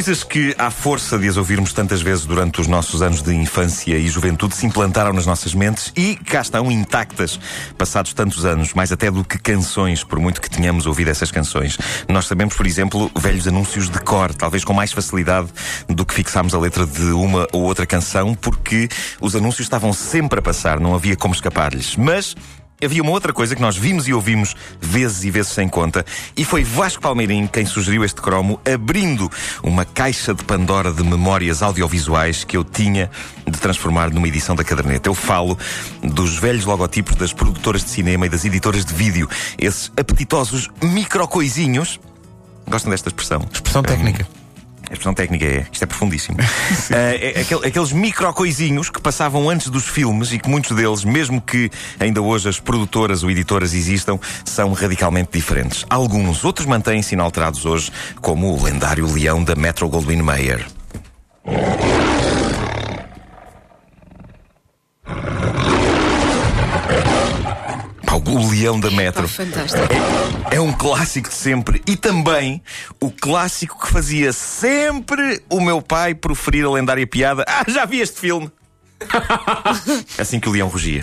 Coisas que, à força de as ouvirmos tantas vezes durante os nossos anos de infância e juventude, se implantaram nas nossas mentes e cá estão intactas, passados tantos anos, mais até do que canções, por muito que tenhamos ouvido essas canções. Nós sabemos, por exemplo, velhos anúncios de cor, talvez com mais facilidade do que fixarmos a letra de uma ou outra canção, porque os anúncios estavam sempre a passar, não havia como escapar-lhes. Mas Havia uma outra coisa que nós vimos e ouvimos vezes e vezes sem conta, e foi Vasco Palmeirim quem sugeriu este cromo, abrindo uma caixa de Pandora de memórias audiovisuais que eu tinha de transformar numa edição da caderneta. Eu falo dos velhos logotipos das produtoras de cinema e das editoras de vídeo, esses apetitosos microcoisinhos. Gostam desta expressão? Expressão técnica. A expressão técnica é, isto é profundíssimo. uh, é, aquel, aqueles microcoisinhos que passavam antes dos filmes e que muitos deles, mesmo que ainda hoje as produtoras ou editoras existam, são radicalmente diferentes. Alguns, outros mantêm-se inalterados hoje, como o lendário leão da Metro Goldwyn Mayer. O Leão da Metro. fantástico. É, é, um clássico de sempre e também o clássico que fazia sempre o meu pai proferir a lendária piada. Ah, já vi este filme! assim que o Leão rugia.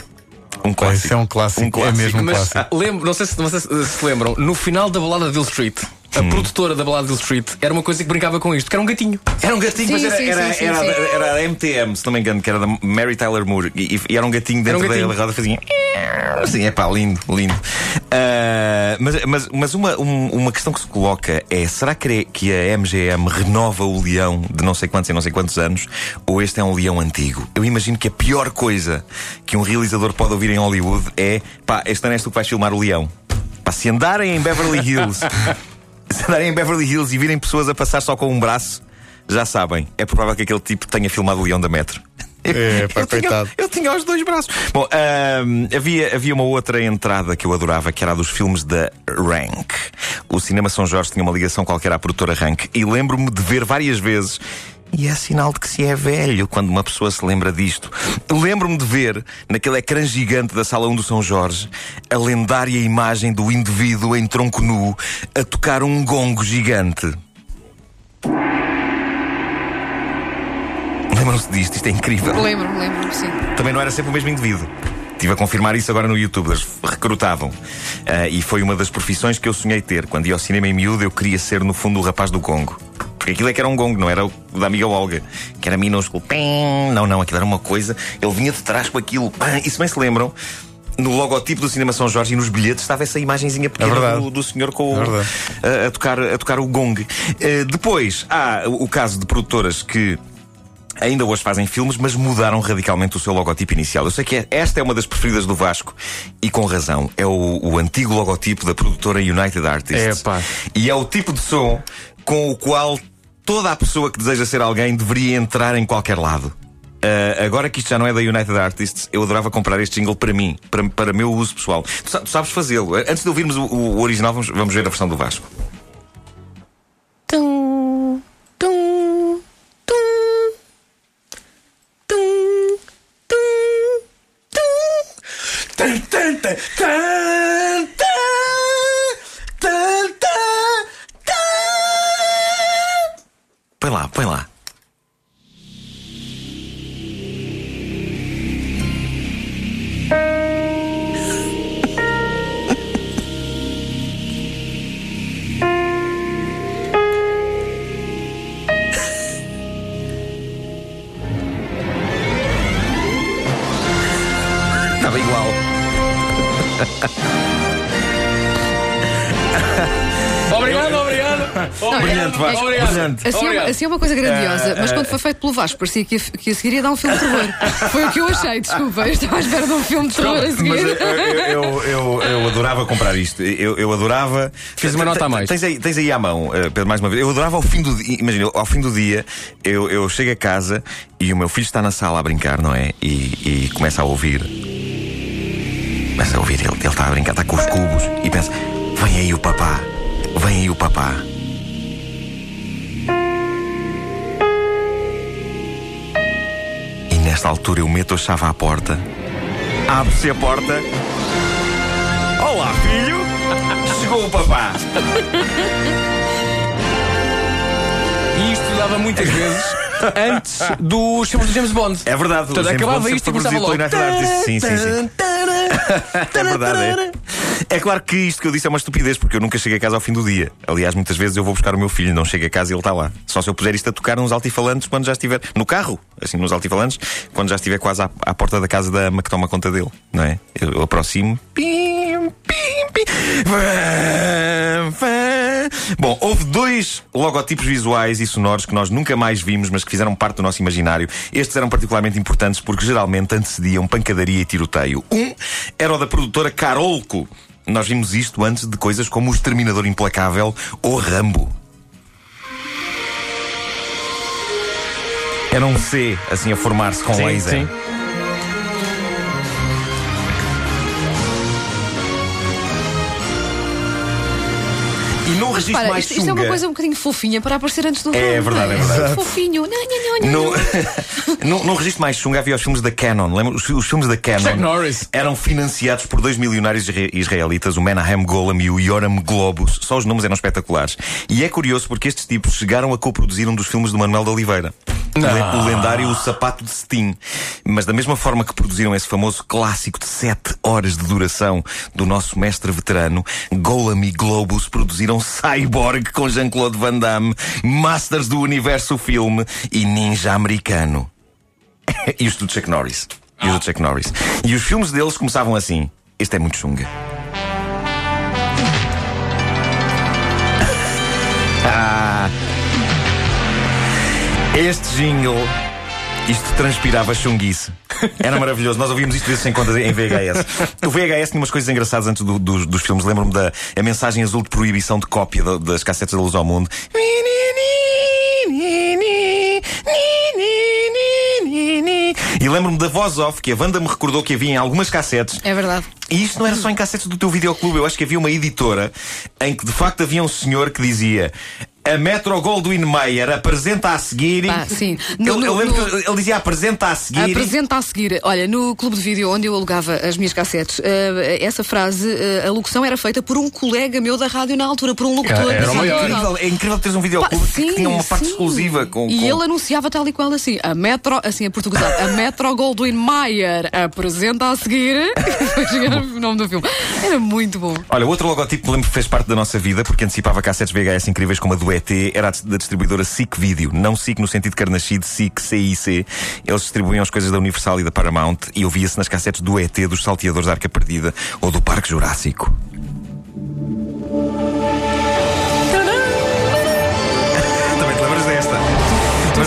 Um clássico. Esse é um clássico, um clássico. é mesmo um Mas, clássico. Ah, lembro, não sei, se, não sei se se lembram, no final da balada de Hill Street, a hum. produtora da balada de Hill Street era uma coisa que brincava com isto, que era um gatinho. Era um gatinho, sim, mas era, sim, era, sim, era, era, era, a MTM, se não me engano, que era da Mary Tyler Moore, e, e era um gatinho dentro um gatinho. da roda fazia. Sim, é pá, lindo, lindo. Uh, mas mas, mas uma, um, uma questão que se coloca é: será que a MGM renova o leão de não sei quantos e não sei quantos anos? Ou este é um leão antigo? Eu imagino que a pior coisa que um realizador pode ouvir em Hollywood é: pá, este ano és tu que vais filmar o leão. Pá, se andarem em Beverly Hills, se andarem em Beverly Hills e virem pessoas a passar só com um braço, já sabem, é provável que aquele tipo tenha filmado o leão da Metro. É, pá, eu, tinha, eu tinha os dois braços. Bom, havia, havia uma outra entrada que eu adorava, que era a dos filmes da Rank. O Cinema São Jorge tinha uma ligação qualquer à produtora Rank. E lembro-me de ver várias vezes e é sinal de que se é velho quando uma pessoa se lembra disto. Lembro-me de ver, naquele ecrã gigante da Sala 1 do São Jorge, a lendária imagem do indivíduo em tronco nu a tocar um gongo gigante. Lembram-se disto? Isto é incrível. Lembro-me, lembro-me, sim. Também não era sempre o mesmo indivíduo. Estive a confirmar isso agora no YouTube. Eles recrutavam. Uh, e foi uma das profissões que eu sonhei ter. Quando ia ao cinema em miúdo, eu queria ser, no fundo, o rapaz do gongo. Porque aquilo é que era um gongo, não era o da amiga Olga, que era minúsculo. Pim! Não, não, aquilo era uma coisa. Ele vinha de trás com aquilo. Pim! E se bem se lembram, no logotipo do Cinema São Jorge e nos bilhetes estava essa imagenzinha pequena é do, do, senhor com é a, a, tocar, a tocar o gong. Uh, depois há o caso de produtoras que ainda hoje fazem filmes, mas mudaram radicalmente o seu logotipo inicial. Eu sei que é, esta é uma das preferidas do Vasco e com razão. É o, o antigo logotipo da produtora United Artists. É, pá. E é o tipo de som com o qual toda a pessoa que deseja ser alguém deveria entrar em qualquer lado. Uh, agora que isto já não é da United Artists, eu adorava comprar este jingle para mim, para, para meu uso pessoal. Tu, tu sabes fazê-lo. Antes de ouvirmos o, o original, vamos, vamos ver a versão do Vasco. Lá, põe lá. Estava igual. obrigado, obrigado. Brilhante, Vasco. Obrigado. Brilhante. Assim, é, assim é uma coisa grandiosa, mas quando foi feito pelo Vasco, parecia que, que a seguir ia dar um filme de terror. Foi o que eu achei, desculpa. Eu estava à espera de um filme de terror a seguir. Mas eu, eu, eu, eu adorava comprar isto. Eu, eu adorava. Fiz uma nota a mais. Tens aí, tens aí à mão, eh, Pedro, mais uma vez. Eu adorava ao fim do dia. Imagina, ao fim do dia, eu, eu chego a casa e o meu filho está na sala a brincar, não é? E, e começa a ouvir. Começa a ouvir, ele, ele está a brincar, está com os cubos e pensa: vem aí o papá, vem aí o papá. Nesta altura eu meto a chave à porta, abre-se a porta. Olá, filho! Chegou o papá! E isto começava muitas vezes antes dos filmes do James Bond. É verdade. Portanto, acabava isto e começava logo. Sim, sim, sim. É verdade, é. É claro que isto que eu disse é uma estupidez, porque eu nunca chego a casa ao fim do dia. Aliás, muitas vezes eu vou buscar o meu filho, não chego a casa e ele está lá. Só se eu puser isto a tocar nos altifalantes quando já estiver no carro, assim, nos altifalantes, quando já estiver quase à, à porta da casa da ama que toma conta dele, não é? Eu, eu aproximo. Pim, pim, pim. Bom, houve dois logotipos visuais e sonoros que nós nunca mais vimos, mas que fizeram parte do nosso imaginário. Estes eram particularmente importantes porque geralmente antecediam pancadaria e tiroteio. Um era o da produtora Carolco. Nós vimos isto antes de coisas como o Exterminador Implacável ou Rambo. Era um C, assim, a formar-se com sim, laser. Sim. E num registro Para, mais isto, isto é uma coisa um bocadinho fofinha para aparecer antes do É filme, verdade, não é verdade. Fofinho. Não, não, não, não. Num, num registro mais chunga havia os filmes da Canon. Lembra? Os, os filmes da Canon Chuck Norris. eram financiados por dois milionários isra- israelitas, o Menahem Golan e o Yoram Globus. Só os nomes eram espetaculares. E é curioso porque estes tipos chegaram a coproduzir um dos filmes do Manuel de Oliveira. O le- O lendário O Sapato de Cetim. Mas da mesma forma que produziram esse famoso clássico de sete horas de duração do nosso mestre veterano, Golan e Globus produziram Cyborg com Jean-Claude Van Damme, Masters do Universo Filme e Ninja Americano. e os do Chuck Norris. E os do Chuck Norris. E os filmes deles começavam assim. Este é muito chunga. Ah. Este jingle. Isto transpirava chunguice. Era maravilhoso. Nós ouvíamos isto vezes sem conta em VHS. O VHS tinha umas coisas engraçadas antes do- dos- dos filmes. Lembro-me da a mensagem azul de proibição de cópia da- das cassetes da Luz ao Mundo. E lembro-me da voz off que a Wanda me recordou que havia em algumas cassetes É verdade. e isto não era só em cassetes do teu videoclube, eu acho que havia uma editora em que de facto havia um senhor que dizia. A Metro Goldwyn Mayer apresenta a seguir. Pá, sim. No- eu, eu no- lembro no- que ele dizia apresenta a seguir. Apresenta a seguir. Olha, no clube de vídeo onde eu alugava as minhas cassetes, eh, essa frase, eh, a locução era feita por um colega meu da rádio na altura, por um locutor. Era o da incrível, é incrível teres um Pá, videoclube que tinha uma parte sim. exclusiva com. E com- ele anunciava tal e qual assim: a Metro, assim a portuguesado, a Metro Goldwyn Mayer apresenta a seguir. Era o nome do filme. Era muito bom. Olha, outro logotipo que lembro que fez parte da nossa vida, porque antecipava cassetes VHS incríveis como a do ET, era da distribuidora SIC Video. Não SIC no sentido carnascido, SIC, CIC. Eles distribuíam as coisas da Universal e da Paramount e ouvia-se nas cassetes do ET, dos Salteadores da Arca Perdida ou do Parque Jurássico.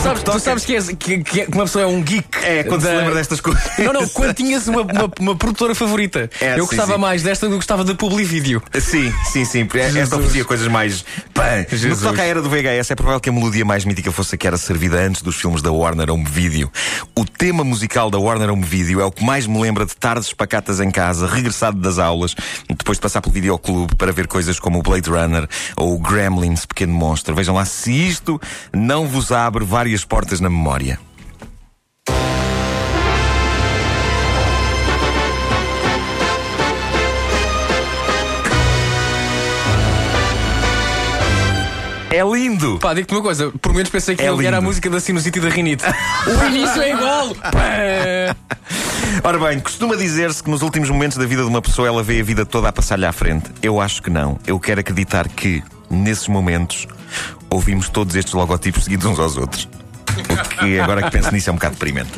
Sabes, tu sabes que, és- que- que uma pessoa é um geek. É, quando se da- lembra destas coisas. Não, não, quando tinhas uma, uma, uma produtora favorita. É, eu sim, gostava sim. mais desta do que gostava da Publivídeo. Sim, sim, sim. Esta Jesus. oferecia coisas mais. Pã. No que toca à era do VHS, é provável que a melodia mais mítica fosse a que era servida antes dos filmes da Warner Home Video. O tema musical da Warner Home Video é o que mais me lembra de tardes pacatas em casa, regressado das aulas, depois de passar pelo videoclube para ver coisas como o Blade Runner ou o Gremlins, Pequeno Monstro. Vejam lá se isto não vos abre várias portas na memória. É lindo! Pá, digo-te uma coisa, por menos pensei que É ele era a lindo. música da sinusite e da rinite. o início é igual. Pá. Ora bem, costuma dizer-se que nos últimos momentos da vida de uma pessoa ela vê a vida toda a passar-lhe à frente. Eu acho que não. Eu quero acreditar que, nesses momentos, ouvimos todos estes logotipos seguidos uns aos outros. O que, agora que penso nisso, é um bocado deprimente.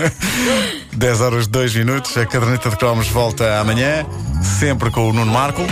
10 horas 2 minutos. A caderneta de cromos volta amanhã, sempre com o Nuno Marco.